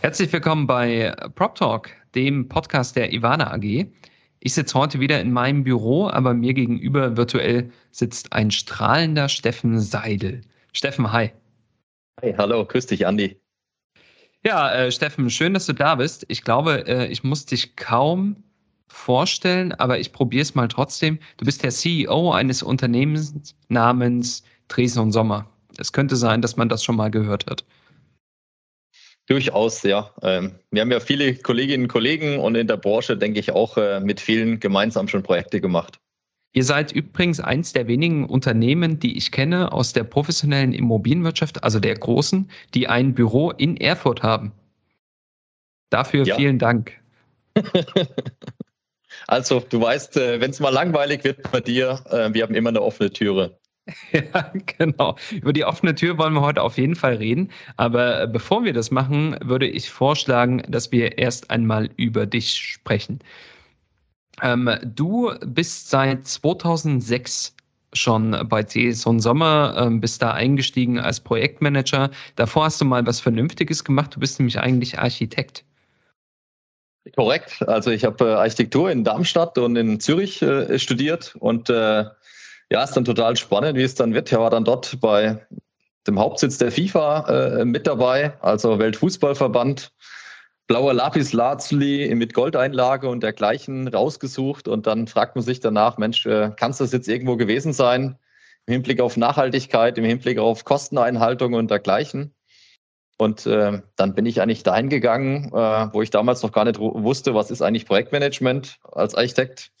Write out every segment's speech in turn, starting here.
Herzlich willkommen bei Prop Talk, dem Podcast der Ivana AG. Ich sitze heute wieder in meinem Büro, aber mir gegenüber virtuell sitzt ein strahlender Steffen Seidel. Steffen, hi. Hi, hallo, grüß dich, Andi. Ja, äh, Steffen, schön, dass du da bist. Ich glaube, äh, ich muss dich kaum vorstellen, aber ich probiere es mal trotzdem. Du bist der CEO eines Unternehmens namens Dresden und Sommer. Es könnte sein, dass man das schon mal gehört hat. Durchaus, ja. Ähm, wir haben ja viele Kolleginnen und Kollegen und in der Branche, denke ich, auch äh, mit vielen gemeinsam schon Projekte gemacht. Ihr seid übrigens eins der wenigen Unternehmen, die ich kenne aus der professionellen Immobilienwirtschaft, also der großen, die ein Büro in Erfurt haben. Dafür ja. vielen Dank. Also, du weißt, äh, wenn es mal langweilig wird bei dir, äh, wir haben immer eine offene Türe. Ja, genau. Über die offene Tür wollen wir heute auf jeden Fall reden. Aber bevor wir das machen, würde ich vorschlagen, dass wir erst einmal über dich sprechen. Ähm, du bist seit 2006 schon bei Son Sommer, ähm, bist da eingestiegen als Projektmanager. Davor hast du mal was Vernünftiges gemacht. Du bist nämlich eigentlich Architekt. Korrekt. Also ich habe äh, Architektur in Darmstadt und in Zürich äh, studiert und äh, ja, ist dann total spannend, wie es dann wird. Ich war dann dort bei dem Hauptsitz der FIFA äh, mit dabei, also Weltfußballverband. Blauer Lapis Lazuli mit Goldeinlage und dergleichen rausgesucht und dann fragt man sich danach, Mensch, äh, kann es das jetzt irgendwo gewesen sein? Im Hinblick auf Nachhaltigkeit, im Hinblick auf Kosteneinhaltung und dergleichen. Und äh, dann bin ich eigentlich dahin gegangen, äh, wo ich damals noch gar nicht wusste, was ist eigentlich Projektmanagement als Architekt.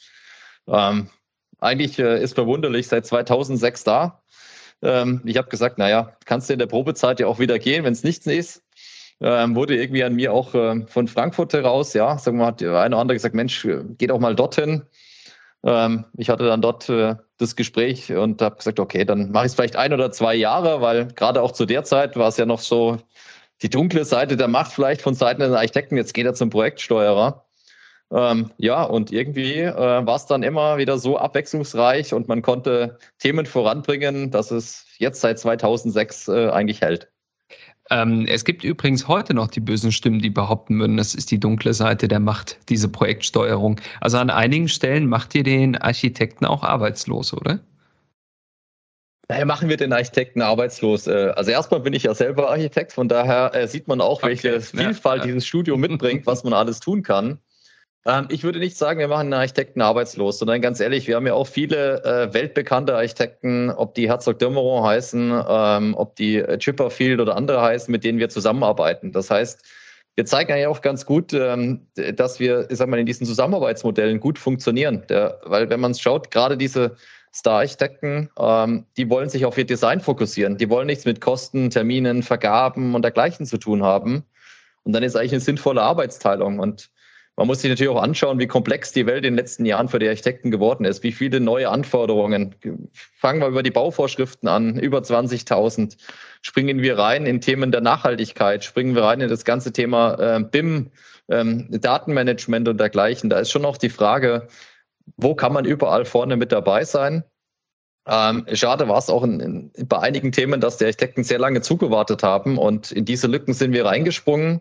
Ähm, eigentlich äh, ist verwunderlich seit 2006 da. Ähm, ich habe gesagt, naja, kannst du in der Probezeit ja auch wieder gehen, wenn es nichts ist. Ähm, wurde irgendwie an mir auch äh, von Frankfurt heraus, ja, sagen wir mal, hat der eine oder andere gesagt, Mensch, geh doch mal dorthin. Ähm, ich hatte dann dort äh, das Gespräch und habe gesagt, okay, dann mache ich es vielleicht ein oder zwei Jahre, weil gerade auch zu der Zeit war es ja noch so die dunkle Seite der Macht vielleicht von Seiten der Architekten. Jetzt geht er zum Projektsteuerer. Ähm, ja, und irgendwie äh, war es dann immer wieder so abwechslungsreich und man konnte Themen voranbringen, dass es jetzt seit 2006 äh, eigentlich hält. Ähm, es gibt übrigens heute noch die bösen Stimmen, die behaupten würden, das ist die dunkle Seite der Macht, diese Projektsteuerung. Also an einigen Stellen macht ihr den Architekten auch arbeitslos, oder? Daher machen wir den Architekten arbeitslos. Äh, also erstmal bin ich ja selber Architekt, von daher äh, sieht man auch, welche okay, Vielfalt ja, dieses Studio mitbringt, was man alles tun kann. Ähm, ich würde nicht sagen, wir machen einen Architekten arbeitslos, sondern ganz ehrlich, wir haben ja auch viele äh, weltbekannte Architekten, ob die Herzog Dömeron heißen, ähm, ob die Chipperfield oder andere heißen, mit denen wir zusammenarbeiten. Das heißt, wir zeigen ja auch ganz gut, ähm, dass wir, ich sag mal, in diesen Zusammenarbeitsmodellen gut funktionieren. Der, weil wenn man es schaut, gerade diese Star-Architekten, ähm, die wollen sich auf ihr Design fokussieren. Die wollen nichts mit Kosten, Terminen, Vergaben und dergleichen zu tun haben. Und dann ist eigentlich eine sinnvolle Arbeitsteilung. Und man muss sich natürlich auch anschauen, wie komplex die Welt in den letzten Jahren für die Architekten geworden ist, wie viele neue Anforderungen. Fangen wir über die Bauvorschriften an, über 20.000. Springen wir rein in Themen der Nachhaltigkeit, springen wir rein in das ganze Thema äh, BIM, ähm, Datenmanagement und dergleichen. Da ist schon auch die Frage, wo kann man überall vorne mit dabei sein? Ähm, schade war es auch in, in, bei einigen Themen, dass die Architekten sehr lange zugewartet haben und in diese Lücken sind wir reingesprungen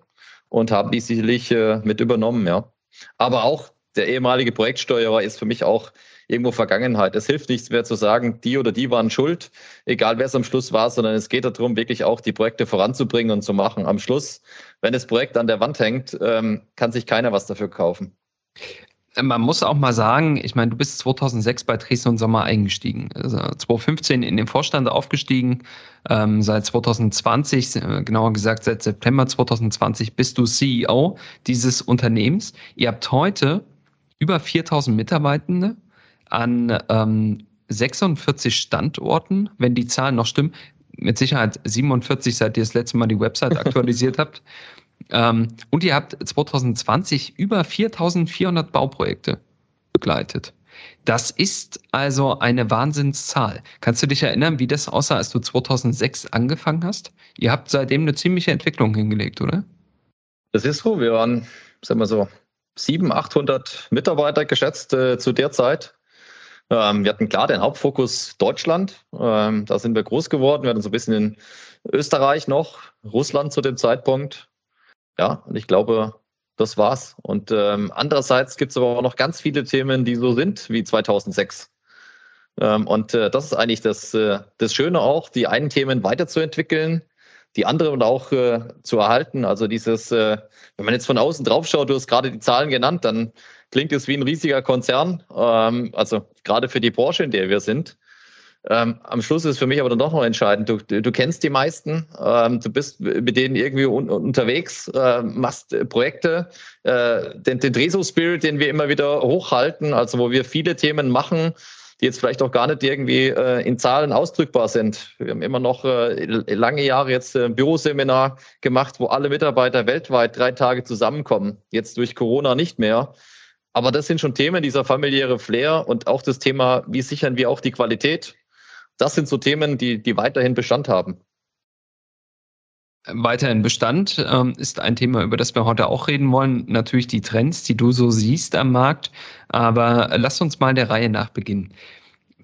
und haben die sicherlich äh, mit übernommen, ja. Aber auch der ehemalige Projektsteuerer ist für mich auch irgendwo Vergangenheit. Es hilft nichts mehr zu sagen, die oder die waren schuld, egal wer es am Schluss war, sondern es geht darum, wirklich auch die Projekte voranzubringen und zu machen. Am Schluss, wenn das Projekt an der Wand hängt, ähm, kann sich keiner was dafür kaufen man muss auch mal sagen, ich meine, du bist 2006 bei Dresden und Sommer eingestiegen, also 2015 in den Vorstand aufgestiegen, ähm, seit 2020, äh, genauer gesagt seit September 2020 bist du CEO dieses Unternehmens. Ihr habt heute über 4000 Mitarbeitende an ähm, 46 Standorten, wenn die Zahlen noch stimmen, mit Sicherheit 47, seit ihr das letzte Mal die Website aktualisiert habt. Ähm, und ihr habt 2020 über 4400 Bauprojekte begleitet. Das ist also eine Wahnsinnszahl. Kannst du dich erinnern, wie das aussah, als du 2006 angefangen hast? Ihr habt seitdem eine ziemliche Entwicklung hingelegt, oder? Das ist so. Wir waren, sagen wir so, 700, 800 Mitarbeiter geschätzt äh, zu der Zeit. Ähm, wir hatten klar den Hauptfokus Deutschland. Ähm, da sind wir groß geworden. Wir hatten so ein bisschen in Österreich noch, Russland zu dem Zeitpunkt. Ja, und ich glaube, das war's. Und ähm, andererseits gibt es aber auch noch ganz viele Themen, die so sind wie 2006. Ähm, und äh, das ist eigentlich das, äh, das Schöne auch, die einen Themen weiterzuentwickeln, die anderen auch äh, zu erhalten. Also dieses, äh, wenn man jetzt von außen drauf schaut, du hast gerade die Zahlen genannt, dann klingt es wie ein riesiger Konzern. Ähm, also gerade für die Branche, in der wir sind. Ähm, am Schluss ist für mich aber dann doch noch entscheidend. Du, du kennst die meisten, ähm, du bist mit denen irgendwie un unterwegs, äh, machst äh, Projekte, äh, den, den Dreso-Spirit, den wir immer wieder hochhalten, also wo wir viele Themen machen, die jetzt vielleicht auch gar nicht irgendwie äh, in Zahlen ausdrückbar sind. Wir haben immer noch äh, lange Jahre jetzt ein Büroseminar gemacht, wo alle Mitarbeiter weltweit drei Tage zusammenkommen. Jetzt durch Corona nicht mehr. Aber das sind schon Themen, dieser familiäre Flair und auch das Thema, wie sichern wir auch die Qualität das sind so Themen, die, die weiterhin Bestand haben. Weiterhin Bestand ähm, ist ein Thema, über das wir heute auch reden wollen. Natürlich die Trends, die du so siehst am Markt. Aber lass uns mal der Reihe nach beginnen.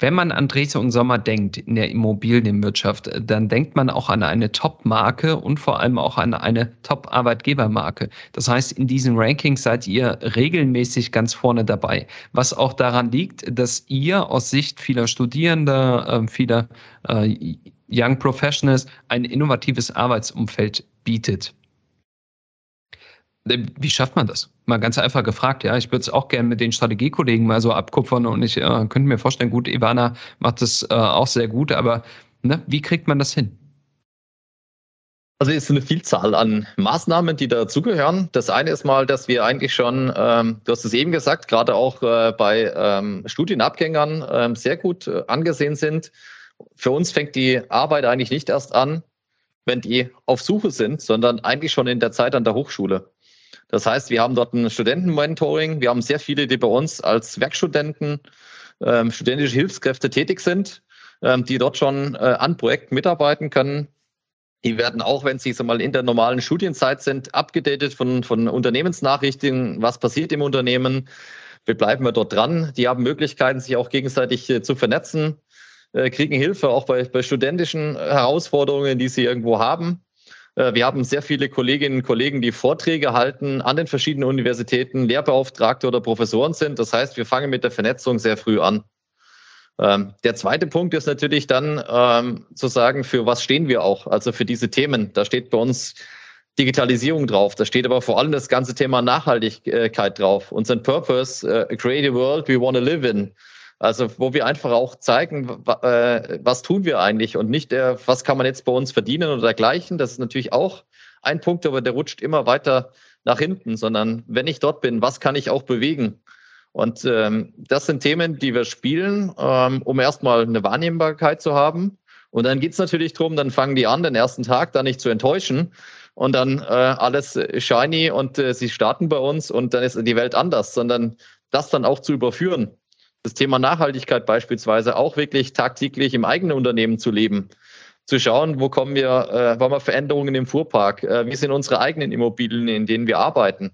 Wenn man an Drese und Sommer denkt in der Immobilienwirtschaft, dann denkt man auch an eine Top-Marke und vor allem auch an eine Top-Arbeitgebermarke. Das heißt, in diesen Rankings seid ihr regelmäßig ganz vorne dabei. Was auch daran liegt, dass ihr aus Sicht vieler Studierender, äh, vieler äh, Young Professionals ein innovatives Arbeitsumfeld bietet. Äh, wie schafft man das? Mal ganz einfach gefragt, ja. Ich würde es auch gerne mit den Strategiekollegen mal so abkupfern und ich äh, könnte mir vorstellen, gut, Ivana macht das äh, auch sehr gut, aber ne, wie kriegt man das hin? Also es ist eine Vielzahl an Maßnahmen, die dazugehören. Das eine ist mal, dass wir eigentlich schon, ähm, du hast es eben gesagt, gerade auch äh, bei ähm, Studienabgängern ähm, sehr gut äh, angesehen sind. Für uns fängt die Arbeit eigentlich nicht erst an, wenn die auf Suche sind, sondern eigentlich schon in der Zeit an der Hochschule. Das heißt, wir haben dort ein Studentenmentoring. Wir haben sehr viele, die bei uns als Werkstudenten, ähm, studentische Hilfskräfte tätig sind, ähm, die dort schon äh, an Projekten mitarbeiten können. Die werden auch, wenn sie so mal in der normalen Studienzeit sind, abgedatet von, von Unternehmensnachrichten, was passiert im Unternehmen. Wir bleiben wir dort dran. Die haben Möglichkeiten, sich auch gegenseitig äh, zu vernetzen, äh, kriegen Hilfe auch bei, bei studentischen Herausforderungen, die sie irgendwo haben. Äh, wir haben sehr viele Kolleginnen und Kollegen, die Vorträge halten an den verschiedenen Universitäten, Lehrbeauftragte oder Professoren sind. Das heißt, wir fangen mit der Vernetzung sehr früh an. Ähm, der zweite Punkt ist natürlich dann ähm, zu sagen, für was stehen wir auch, also für diese Themen. Da steht bei uns Digitalisierung drauf, da steht aber vor allem das ganze Thema Nachhaltigkeit drauf. Unser Purpose, uh, create a world we want to live in. Also wo wir einfach auch zeigen, äh, was tun wir eigentlich und nicht, der, was kann man jetzt bei uns verdienen oder dergleichen. Das ist natürlich auch ein Punkt, aber der rutscht immer weiter nach hinten, sondern wenn ich dort bin, was kann ich auch bewegen? Und ähm, das sind Themen, die wir spielen, ähm, um erstmal eine Wahrnehmbarkeit zu haben. Und dann geht's natürlich drum, dann fangen die an, den ersten Tag da nicht zu enttäuschen und dann äh, alles shiny und äh, sie starten bei uns und dann ist die Welt anders, sondern das dann auch zu überführen das Thema Nachhaltigkeit beispielsweise auch wirklich tagtäglich im eigenen Unternehmen zu leben. Zu schauen, wo kommen wir, äh, wollen wir Veränderungen im Fuhrpark? Äh, wie sind unsere eigenen Immobilien, in denen wir arbeiten?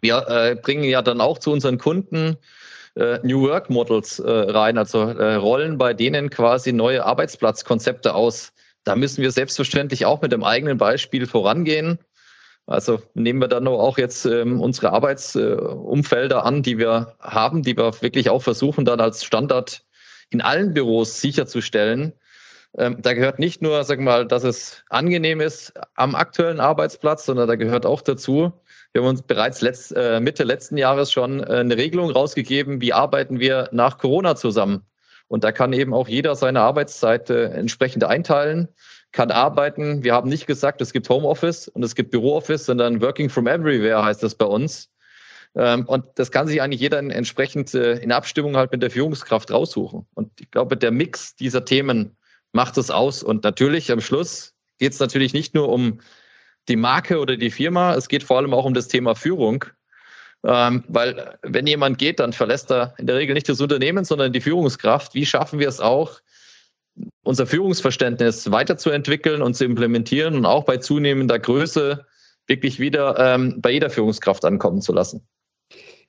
Wir äh, bringen ja dann auch zu unseren Kunden äh, New Work Models äh, rein, also äh, rollen bei denen quasi neue Arbeitsplatzkonzepte aus. Da müssen wir selbstverständlich auch mit dem eigenen Beispiel vorangehen also nehmen wir dann auch jetzt ähm, unsere Arbeitsumfelder äh, an, die wir haben, die wir wirklich auch versuchen dann als Standard in allen Büros sicherzustellen. Ähm, da gehört nicht nur, sag mal, dass es angenehm ist am aktuellen Arbeitsplatz, sondern da gehört auch dazu, wir haben uns bereits letzt, äh, Mitte letzten Jahres schon äh, eine Regelung rausgegeben, wie arbeiten wir nach Corona zusammen. Und da kann eben auch jeder seine Arbeitszeit äh, entsprechend einteilen kann arbeiten. Wir haben nicht gesagt, es gibt Homeoffice und es gibt Bürooffice, sondern Working from Everywhere heißt das bei uns. Ähm, und das kann sich eigentlich jeder entsprechend äh, in Abstimmung halt mit der Führungskraft raussuchen. Und ich glaube, der Mix dieser Themen macht es aus. Und natürlich am Schluss geht es natürlich nicht nur um die Marke oder die Firma. Es geht vor allem auch um das Thema Führung. Ähm, weil wenn jemand geht, dann verlässt er in der Regel nicht das Unternehmen, sondern die Führungskraft. Wie schaffen wir es auch, unser Führungsverständnis weiterzuentwickeln und zu implementieren und auch bei zunehmender Größe wirklich wieder ähm, bei jeder Führungskraft ankommen zu lassen?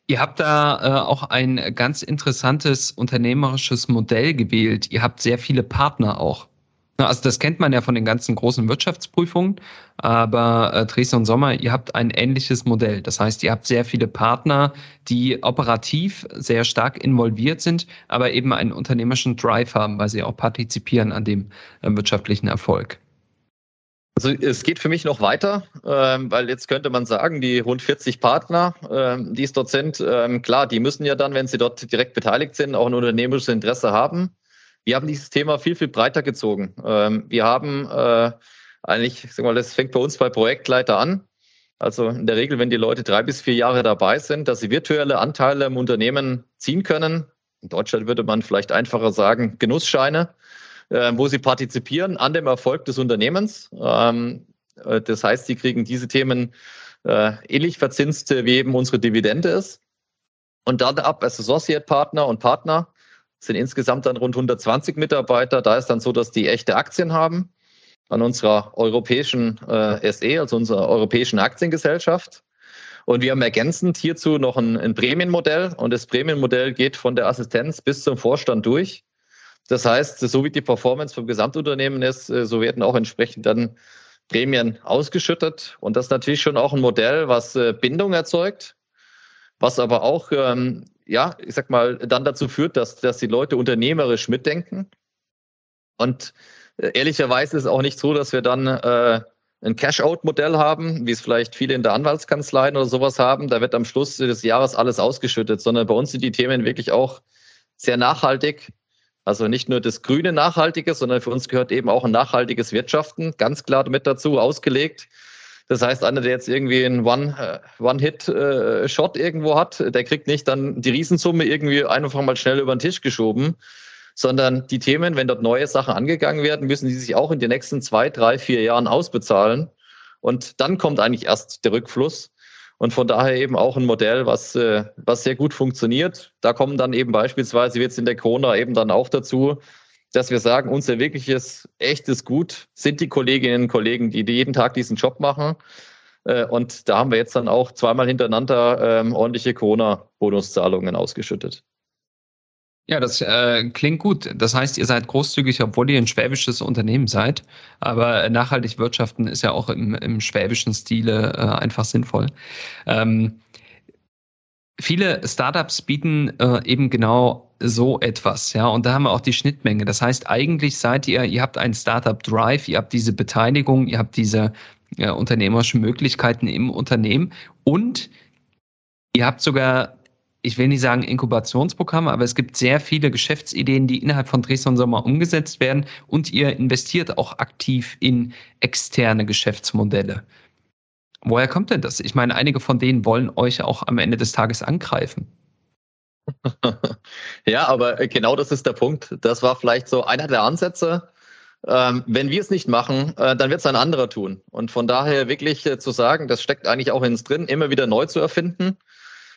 Ihr habt da äh, auch ein ganz interessantes unternehmerisches Modell gewählt. Ihr habt sehr viele Partner auch. Also das kennt man ja von den ganzen großen Wirtschaftsprüfungen, aber äh, Dresden und Sommer, ihr habt ein ähnliches Modell. Das heißt, ihr habt sehr viele Partner, die operativ sehr stark involviert sind, aber eben einen unternehmerischen Drive haben, weil sie auch partizipieren an dem äh, wirtschaftlichen Erfolg. Also es geht für mich noch weiter, ähm, weil jetzt könnte man sagen, die rund 40 Partner, ähm, die es dort sind, ähm, klar, die müssen ja dann, wenn sie dort direkt beteiligt sind, auch ein unternehmerisches Interesse haben. Wir haben dieses Thema viel, viel breiter gezogen. Ähm, wir haben äh, eigentlich, ich sag mal, das fängt bei uns bei Projektleiter an. Also in der Regel, wenn die Leute drei bis vier Jahre dabei sind, dass sie virtuelle Anteile im Unternehmen ziehen können. In Deutschland würde man vielleicht einfacher sagen, Genussscheine, äh, wo sie partizipieren an dem Erfolg des Unternehmens. Ähm, äh, das heißt, sie kriegen diese Themen äh, ähnlich verzinst, wie eben unsere Dividende ist. Und dann ab als Associate Partner und Partner sind insgesamt dann rund 120 Mitarbeiter. Da ist dann so, dass die echte Aktien haben an unserer europäischen äh, SE, also unserer europäischen Aktiengesellschaft. Und wir haben ergänzend hierzu noch ein, ein Prämienmodell. Und das Prämienmodell geht von der Assistenz bis zum Vorstand durch. Das heißt, so wie die Performance vom Gesamtunternehmen ist, äh, so werden auch entsprechend dann Prämien ausgeschüttet. Und das ist natürlich schon auch ein Modell, was äh, Bindung erzeugt, was aber auch ähm, ja, ich sag mal, dann dazu führt, dass, dass die Leute unternehmerisch mitdenken. Und äh, ehrlicherweise ist es auch nicht so, dass wir dann äh, ein Cash-out-Modell haben, wie es vielleicht viele in der Anwaltskanzleien oder sowas haben. Da wird am Schluss des Jahres alles ausgeschüttet, sondern bei uns sind die Themen wirklich auch sehr nachhaltig. Also nicht nur das grüne Nachhaltige, sondern für uns gehört eben auch ein nachhaltiges Wirtschaften, ganz klar damit dazu ausgelegt. Das heißt, einer, der jetzt irgendwie einen äh, One-Hit-Shot äh, irgendwo hat, der kriegt nicht dann die Riesensumme irgendwie einfach mal schnell über den Tisch geschoben, sondern die Themen, wenn dort neue Sachen angegangen werden, müssen die sich auch in den nächsten zwei, drei, vier Jahren ausbezahlen. Und dann kommt eigentlich erst der Rückfluss. Und von daher eben auch ein Modell, was, äh, was sehr gut funktioniert. Da kommen dann eben beispielsweise jetzt in der Corona eben dann auch dazu, dass wir sagen, unser wirkliches, echtes Gut sind die Kolleginnen und Kollegen, die jeden Tag diesen Job machen. Äh, und da haben wir jetzt dann auch zweimal hintereinander ähm, ordentliche Corona-Bonuszahlungen ausgeschüttet. Ja, das äh, klingt gut. Das heißt, ihr seid großzügig, obwohl ihr ein schwäbisches Unternehmen seid. Aber nachhaltig wirtschaften ist ja auch im, im schwäbischen Stile äh, einfach sinnvoll. Ähm, viele Startups bieten äh, eben genau so etwas, ja, und da haben wir auch die Schnittmenge. Das heißt, eigentlich seid ihr, ihr habt einen Startup Drive, ihr habt diese Beteiligung, ihr habt diese ja, unternehmerischen Möglichkeiten im Unternehmen und ihr habt sogar, ich will nicht sagen Inkubationsprogramme, aber es gibt sehr viele Geschäftsideen, die innerhalb von Dresden Sommer umgesetzt werden und ihr investiert auch aktiv in externe Geschäftsmodelle. Woher kommt denn das? Ich meine, einige von denen wollen euch auch am Ende des Tages angreifen. ja, aber genau das ist der Punkt. Das war vielleicht so einer der Ansätze. Ähm, wenn wir es nicht machen, äh, dann wird es ein anderer tun. Und von daher wirklich äh, zu sagen, das steckt eigentlich auch ins drin, immer wieder neu zu erfinden.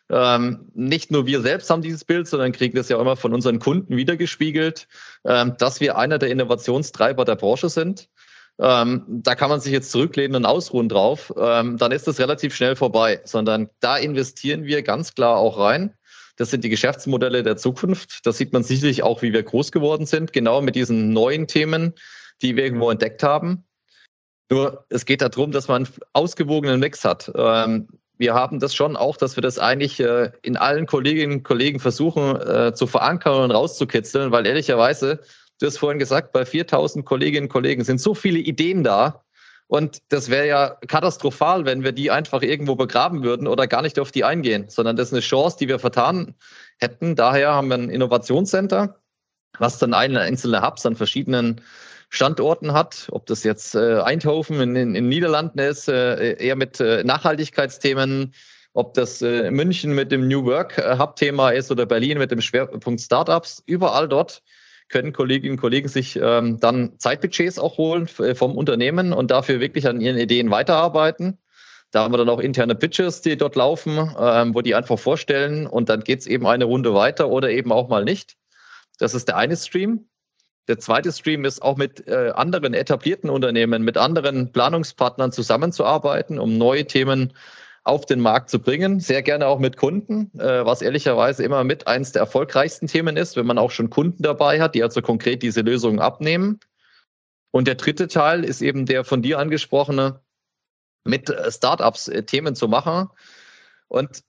Ähm, nicht nur wir selbst haben dieses Bild, sondern kriegen das ja immer von unseren Kunden wiedergespiegelt, ähm, dass wir einer der Innovationstreiber der Branche sind ähm, da kann man sich jetzt zurücklehnen und ausruhen drauf, ähm, dann ist das relativ schnell vorbei, sondern da investieren wir ganz klar auch rein. Das sind die Geschäftsmodelle der Zukunft. Das sieht man sicherlich auch, wie wir groß geworden sind, genau mit diesen neuen Themen, die wir irgendwo entdeckt haben. Nur es geht darum, dass man einen ausgewogenen Mix hat. Ähm, wir haben das schon auch, dass wir das eigentlich äh, in allen Kolleginnen und Kollegen versuchen äh, zu verankern und rauszukitzeln, weil ehrlicherweise Du hast vorhin gesagt, bei 4000 Kolleginnen und Kollegen sind so viele Ideen da. Und das wäre ja katastrophal, wenn wir die einfach irgendwo begraben würden oder gar nicht auf die eingehen, sondern das ist eine Chance, die wir vertan hätten. Daher haben wir ein Innovationscenter, was dann einzelne Hubs an verschiedenen Standorten hat, ob das jetzt äh, Eindhoven in, in Niederlanden ist, äh, eher mit äh, Nachhaltigkeitsthemen, ob das äh, München mit dem New Work äh, Hub-Thema ist oder Berlin mit dem Schwerpunkt Startups. Überall dort können Kolleginnen und Kollegen sich ähm, dann Zeitbudgets auch holen äh, vom Unternehmen und dafür wirklich an ihren Ideen weiterarbeiten. Da haben wir dann auch interne Pitches, die dort laufen, ähm, wo die einfach vorstellen und dann geht es eben eine Runde weiter oder eben auch mal nicht. Das ist der eine Stream. Der zweite Stream ist auch mit äh, anderen etablierten Unternehmen, mit anderen Planungspartnern zusammenzuarbeiten, um neue Themen auf den Markt zu bringen. Sehr gerne auch mit Kunden, äh, was ehrlicherweise immer mit eins der erfolgreichsten Themen ist, wenn man auch schon Kunden dabei hat, die also konkret diese Lösungen abnehmen. Und der dritte Teil ist eben der von dir angesprochene, mit äh, Startups äh, Themen zu machen. Und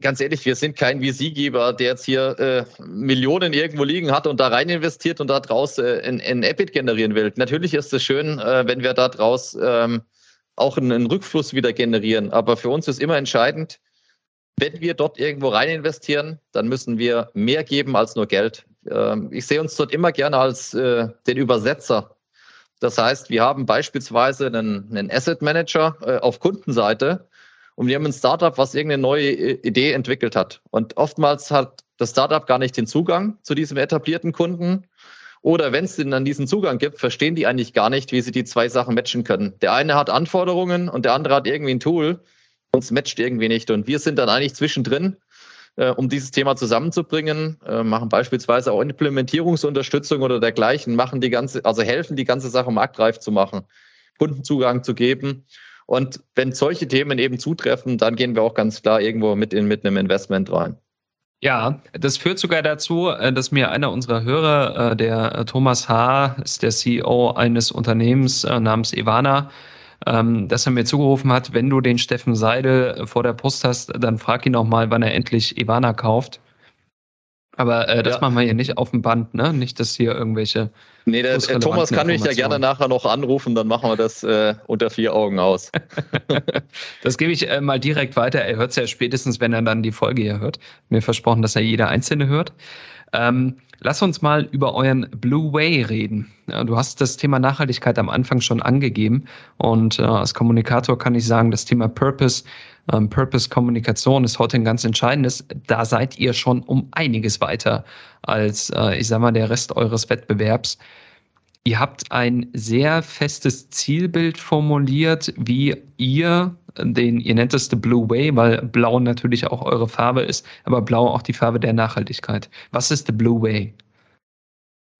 ganz ehrlich, wir sind kein VC-Geber, der jetzt hier äh, Millionen irgendwo liegen hat und da rein investiert und daraus äh, ein, ein EBIT generieren will. Natürlich ist es schön, äh, wenn wir daraus ähm, auch einen, Rückfluss wieder generieren. Aber für uns ist immer entscheidend, wenn wir dort irgendwo rein investieren, dann müssen wir mehr geben als nur Geld. Ähm, ich sehe uns dort immer gerne als äh, den Übersetzer. Das heißt, wir haben beispielsweise einen, Asset Manager äh, auf Kundenseite, und wir haben ein Startup, was irgendeine neue Idee entwickelt hat. Und oftmals hat das Startup gar nicht den Zugang zu diesem etablierten Kunden. Oder wenn es denn dann diesen Zugang gibt, verstehen die eigentlich gar nicht, wie sie die zwei Sachen matchen können. Der eine hat Anforderungen und der andere hat irgendwie ein Tool und es matcht irgendwie nicht. Und wir sind dann eigentlich zwischendrin, äh, um dieses Thema zusammenzubringen, äh, machen beispielsweise auch Implementierungsunterstützung oder dergleichen, machen die ganze, also helfen die ganze Sache marktreif zu machen, Kundenzugang zu geben und wenn solche Themen eben zutreffen, dann gehen wir auch ganz klar irgendwo mit, in, mit einem Investment rein. Ja, das führt sogar dazu, äh, dass mir einer unserer Hörer, äh, der Thomas H., ist der CEO eines Unternehmens äh, namens Ivana, ähm, dass er mir zugerufen hat, wenn du den Steffen Seidel vor der Post hast, dann frag ihn auch mal, wann er endlich Ivana kauft. Aber äh, das ja. machen wir hier nicht auf dem Band, ne? Nicht, dass hier irgendwelche. Nee, der, der Thomas kann mich ja gerne nachher noch anrufen, dann machen wir das äh, unter vier Augen aus. das gebe ich äh, mal direkt weiter. Er hört es ja spätestens, wenn er dann die Folge hier hört. Mir versprochen, dass er jeder einzelne hört. Ähm, lass uns mal über euren Blue Way reden. Ja, du hast das Thema Nachhaltigkeit am Anfang schon angegeben und äh, als Kommunikator kann ich sagen, das Thema Purpose, ähm, Purpose-Kommunikation ist heute ein ganz entscheidendes. Da seid ihr schon um einiges weiter als, äh, ich sag mal, der Rest eures Wettbewerbs. Ihr habt ein sehr festes Zielbild formuliert, wie ihr den, ihr nennt es The Blue Way, weil Blau natürlich auch eure Farbe ist, aber Blau auch die Farbe der Nachhaltigkeit. Was ist The Blue Way?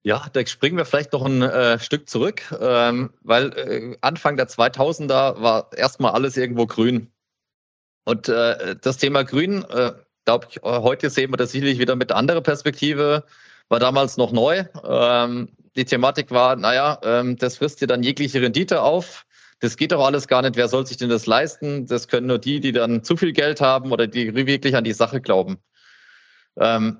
Ja, da springen wir vielleicht noch ein äh, Stück zurück, ähm, weil äh, Anfang der 2000er war erstmal alles irgendwo grün. Und äh, das Thema Grün, äh, glaube ich, heute sehen wir das sicherlich wieder mit anderer Perspektive, war damals noch neu. Ähm, die Thematik war, naja, ähm, das frisst dir dann jegliche Rendite auf. Das geht doch alles gar nicht. Wer soll sich denn das leisten? Das können nur die, die dann zu viel Geld haben oder die wirklich an die Sache glauben. Ähm,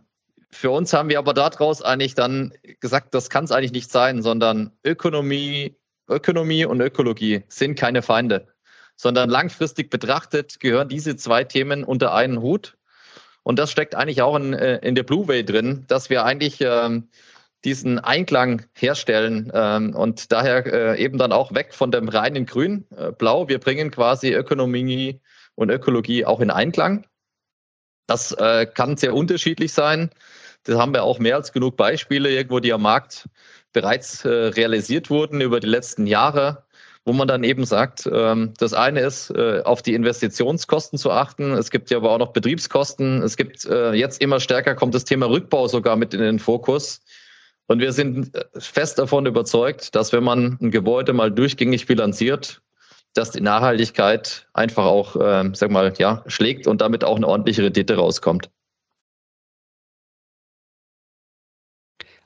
für uns haben wir aber daraus eigentlich dann gesagt, das kann es eigentlich nicht sein, sondern Ökonomie, Ökonomie und Ökologie sind keine Feinde, sondern langfristig betrachtet gehören diese zwei Themen unter einen Hut. Und das steckt eigentlich auch in, äh, in der Blue Way drin, dass wir eigentlich ähm, diesen Einklang herstellen ähm, und daher äh, eben dann auch weg von dem reinen Grün, äh, Blau. Wir bringen quasi Ökonomie und Ökologie auch in Einklang. Das äh, kann sehr unterschiedlich sein. Da haben wir auch mehr als genug Beispiele irgendwo, die am Markt bereits äh, realisiert wurden über die letzten Jahre, wo man dann eben sagt, ähm, das eine ist, äh, auf die Investitionskosten zu achten. Es gibt ja aber auch noch Betriebskosten. Es gibt äh, jetzt immer stärker kommt das Thema Rückbau sogar mit in den Fokus. Und wir sind äh, fest davon überzeugt, dass wenn man ein Gebäude mal durchgängig bilanziert, dass die Nachhaltigkeit einfach auch, äh, sag mal, ja, schlägt und damit auch eine ordentliche Rendite rauskommt.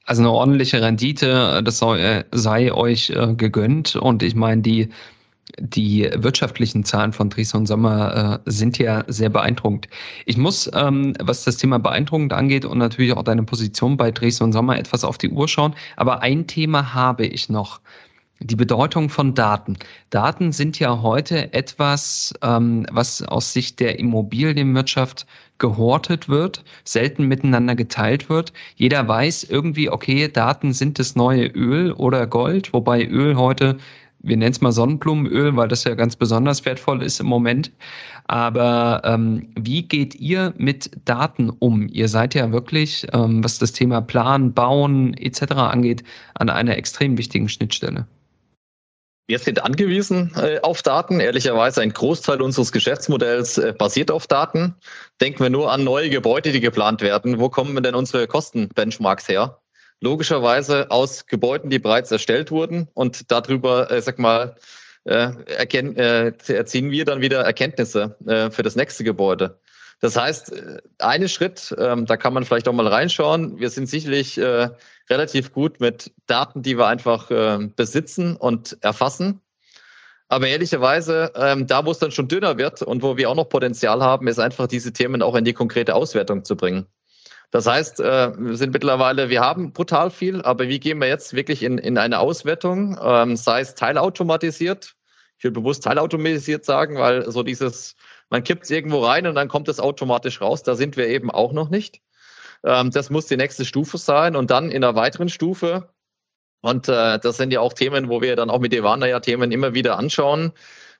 Also eine ordentliche Rendite, das sei, sei euch äh, gegönnt. Und ich meine, die die wirtschaftlichen Zahlen von Dresden und Sommer äh, sind ja sehr beeindruckend. Ich muss, ähm, was das Thema beeindruckend angeht und natürlich auch deine Position bei Dresden und Sommer etwas auf die Uhr schauen. Aber ein Thema habe ich noch. Die Bedeutung von Daten. Daten sind ja heute etwas, ähm, was aus Sicht der Immobilienwirtschaft gehortet wird, selten miteinander geteilt wird. Jeder weiß irgendwie, okay, Daten sind das neue Öl oder Gold, wobei Öl heute wir nennen es mal Sonnenblumenöl, weil das ja ganz besonders wertvoll ist im Moment. Aber ähm, wie geht ihr mit Daten um? Ihr seid ja wirklich, ähm, was das Thema Plan, Bauen etc. angeht, an einer extrem wichtigen Schnittstelle. Wir sind angewiesen äh, auf Daten. Ehrlicherweise ein Großteil unseres Geschäftsmodells äh, basiert auf Daten. Denken wir nur an neue Gebäude, die geplant werden. Wo kommen denn unsere Kostenbenchmarks her? Logischerweise aus Gebäuden, die bereits erstellt wurden und darüber, äh, sag mal, äh, erkennen, äh, erziehen wir dann wieder Erkenntnisse äh, für das nächste Gebäude. Das heißt, äh, eine Schritt, ähm, da kann man vielleicht auch mal reinschauen. Wir sind sicherlich äh, relativ gut mit Daten, die wir einfach äh, besitzen und erfassen. Aber ehrlicherweise, ähm, da wo es dann schon dünner wird und wo wir auch noch Potenzial haben, ist einfach diese Themen auch in die konkrete Auswertung zu bringen. Das heißt, äh, wir sind mittlerweile, wir haben brutal viel, aber wie gehen wir jetzt wirklich in, in eine Auswertung, ähm, sei es teilautomatisiert, ich will bewusst teilautomatisiert sagen, weil so dieses, man kippt es irgendwo rein und dann kommt es automatisch raus, da sind wir eben auch noch nicht. Ähm, das muss die nächste Stufe sein und dann in einer weiteren Stufe, und äh, das sind ja auch Themen, wo wir dann auch mit Ivana ja Themen immer wieder anschauen,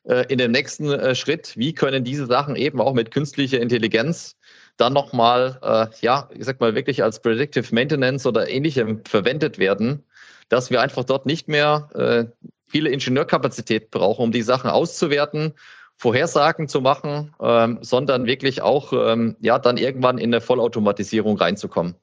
äh, in dem nächsten äh, Schritt, wie können diese Sachen eben auch mit künstlicher Intelligenz dann nochmal, äh, ja, ich sag mal, wirklich als Predictive Maintenance oder ähnlichem verwendet werden, dass wir einfach dort nicht mehr äh, viele Ingenieurkapazität brauchen, um die Sachen auszuwerten, Vorhersagen zu machen, ähm, sondern wirklich auch, ähm, ja, dann irgendwann in eine Vollautomatisierung reinzukommen.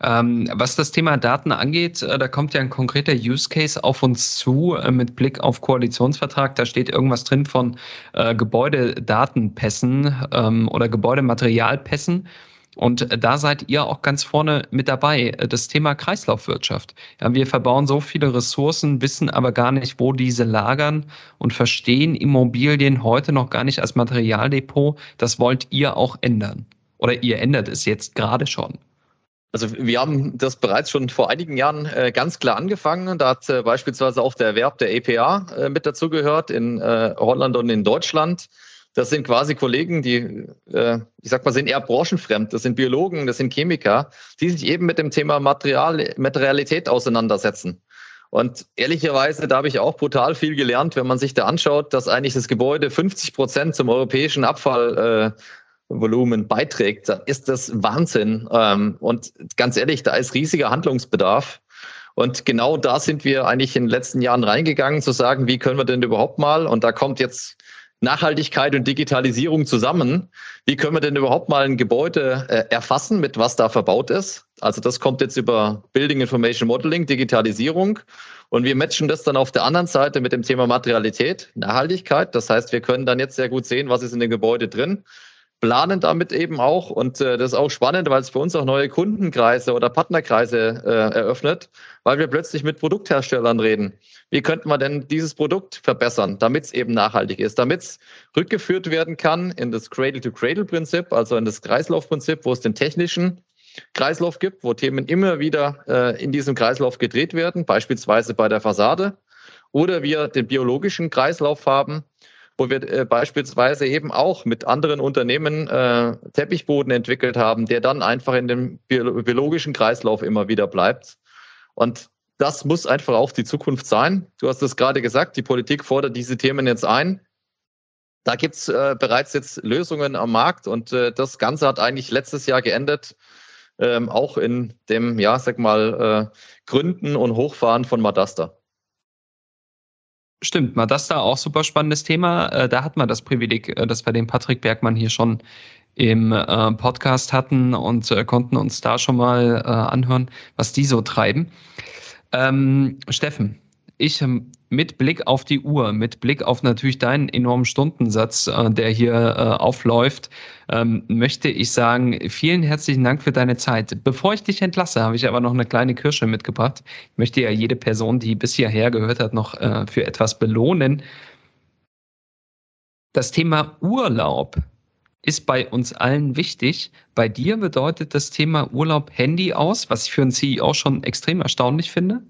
Ähm, was das Thema Daten angeht, äh, da kommt ja ein konkreter Use Case auf uns zu äh, mit Blick auf Koalitionsvertrag. Da steht irgendwas drin von äh, Gebäudedatenpässen ähm, oder Gebäudematerialpässen. Und da seid ihr auch ganz vorne mit dabei, äh, das Thema Kreislaufwirtschaft. Ja, wir verbauen so viele Ressourcen, wissen aber gar nicht, wo diese lagern und verstehen Immobilien heute noch gar nicht als Materialdepot. Das wollt ihr auch ändern. Oder ihr ändert es jetzt gerade schon. Also wir haben das bereits schon vor einigen Jahren äh, ganz klar angefangen. Da hat äh, beispielsweise auch der Erwerb der EPA äh, mit dazugehört in äh, Holland und in Deutschland. Das sind quasi Kollegen, die, äh, ich sag mal, sind eher branchenfremd. Das sind Biologen, das sind Chemiker, die sich eben mit dem Thema Material, Materialität auseinandersetzen. Und ehrlicherweise, da habe ich auch brutal viel gelernt, wenn man sich da anschaut, dass eigentlich das Gebäude 50 Prozent zum europäischen Abfall äh, Volumen beiträgt, dann ist das Wahnsinn. Ähm, und ganz ehrlich, da ist riesiger Handlungsbedarf. Und genau da sind wir eigentlich in den letzten Jahren reingegangen, zu sagen, wie können wir denn überhaupt mal, und da kommt jetzt Nachhaltigkeit und Digitalisierung zusammen. Wie können wir denn überhaupt mal ein Gebäude äh, erfassen, mit was da verbaut ist? Also das kommt jetzt über Building Information Modeling, Digitalisierung. Und wir matchen das dann auf der anderen Seite mit dem Thema Materialität, Nachhaltigkeit. Das heißt, wir können dann jetzt sehr gut sehen, was ist in dem Gebäude drin planen damit eben auch. Und äh, das ist auch spannend, weil es für uns auch neue Kundenkreise oder Partnerkreise äh, eröffnet, weil wir plötzlich mit Produktherstellern reden. Wie könnte man denn dieses Produkt verbessern, damit es eben nachhaltig ist, damit es rückgeführt werden kann in das Cradle-to-Cradle-Prinzip, also in das Kreislaufprinzip, wo es den technischen Kreislauf gibt, wo Themen immer wieder äh, in diesem Kreislauf gedreht werden, beispielsweise bei der Fassade, oder wir den biologischen Kreislauf haben, wo wir äh, beispielsweise eben auch mit anderen Unternehmen äh, Teppichboden entwickelt haben, der dann einfach in dem biologischen Kreislauf immer wieder bleibt. Und das muss einfach auch die Zukunft sein. Du hast es gerade gesagt, die Politik fordert diese Themen jetzt ein. Da gibt's äh, bereits jetzt Lösungen am Markt und äh, das Ganze hat eigentlich letztes Jahr geendet, ähm, auch in dem, ja, sag mal, äh, Gründen und Hochfahren von Madasta. Stimmt, Madasta auch super spannendes Thema. Äh, da hat man das Privileg, äh, dass wir den Patrick Bergmann hier schon im äh, Podcast hatten und konnten uns da schon mal anhören, was die so treiben. Ähm, Steffen, ich ähm, mit Blick auf die Uhr, mit Blick auf natürlich deinen enormen Stundensatz, äh, der hier äh, aufläuft, ähm, möchte ich sagen, vielen herzlichen Dank für deine Zeit. Bevor ich dich entlasse, habe ich aber noch eine kleine Kirsche mitgebracht. Ich möchte ja jede Person, die bis hierher gehört hat, noch äh, für etwas belohnen. Das Thema Urlaub ist bei uns allen wichtig. Bei dir bedeutet das Thema Urlaub Handy aus, was ich für einen CEO schon extrem erstaunlich finde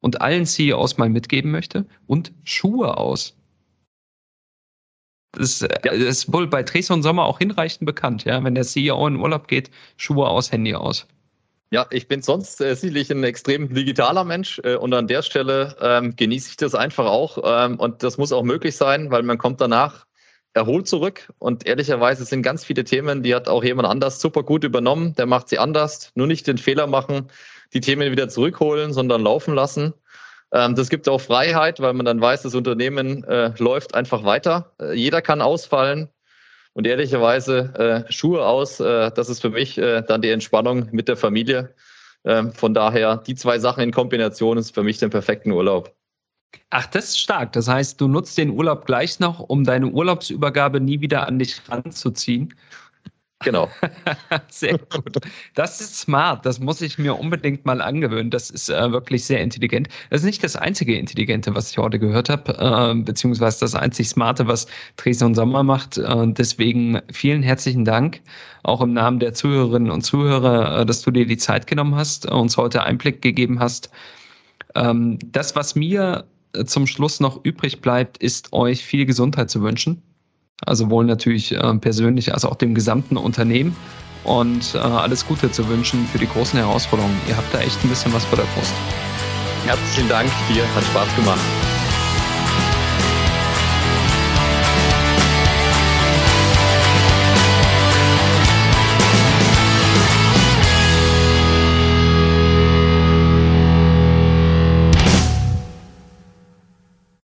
und allen CEOs mal mitgeben möchte und Schuhe aus. Das, äh, ja. ist wohl bei Dresden und Sommer auch hinreichend bekannt, ja. Wenn der CEO in Urlaub geht, Schuhe aus, Handy aus. Ja, ich bin sonst äh, sicherlich ein extrem digitaler Mensch äh, und an der Stelle ähm, genieße ich das einfach auch ähm, und das muss auch möglich sein, weil man kommt danach erholt zurück und ehrlicherweise sind ganz viele Themen, die hat auch jemand anders super gut übernommen, der macht sie anders, nur nicht den Fehler machen, die Themen wieder zurückholen, sondern laufen lassen. Ähm, das gibt auch Freiheit, weil man dann weiß, das Unternehmen äh, läuft einfach weiter. Äh, jeder kann ausfallen, und ehrlicherweise äh, Schuhe aus, das ist für mich dann die Entspannung mit der Familie. Ähm, von daher, die zwei Sachen in Kombination ist für mich den perfekten Urlaub. Ach, das ist stark. Das heißt, du nutzt den Urlaub gleich noch, um deine Urlaubsübergabe nie wieder an dich ranzuziehen. Genau. sehr gut. Das ist smart. Das muss ich mir unbedingt mal angewöhnen. Das ist äh, wirklich sehr intelligent. Das ist nicht das einzige Intelligente, was ich heute gehört habe, äh, beziehungsweise das einzig Smarte, was Dresden und Sommer macht. Äh, deswegen vielen herzlichen Dank, auch im Namen der Zuhörerinnen und Zuhörer, äh, dass du dir die Zeit genommen hast, äh, uns heute Einblick gegeben hast. Ähm, das, was mir äh, zum Schluss noch übrig bleibt, ist euch viel Gesundheit zu wünschen also sowohl natürlich äh, persönlich als auch dem gesamten Unternehmen und äh, alles Gute zu wünschen für die großen Herausforderungen. Ihr habt da echt ein bisschen was vor der Brust. Herzlichen Dank dir, hat Spaß gemacht.